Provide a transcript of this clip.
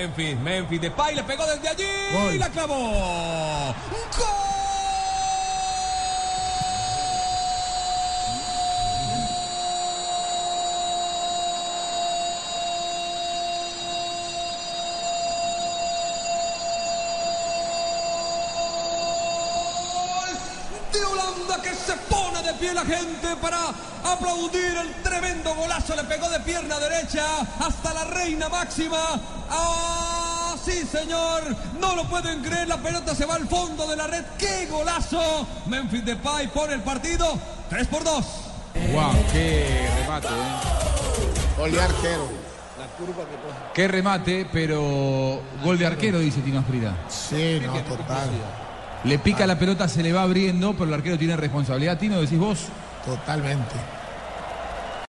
Memphis, Memphis, de Pay le pegó desde allí y la clavó. ¡Gol! De Holanda que se pone de pie la gente para aplaudir el tremendo golazo. Le pegó de pierna derecha hasta la reina máxima. ¡Ah, sí, señor! No lo pueden creer, la pelota se va al fondo de la red. ¡Qué golazo! Memphis Depay pone el partido 3 por 2. Wow, qué remate, ¿eh? Gol de arquero. Qué remate, pero gol de arquero, dice Tino Asprida. Sí, no, total. Le pica la pelota, se le va abriendo, pero el arquero tiene responsabilidad. Tino, decís vos. Totalmente.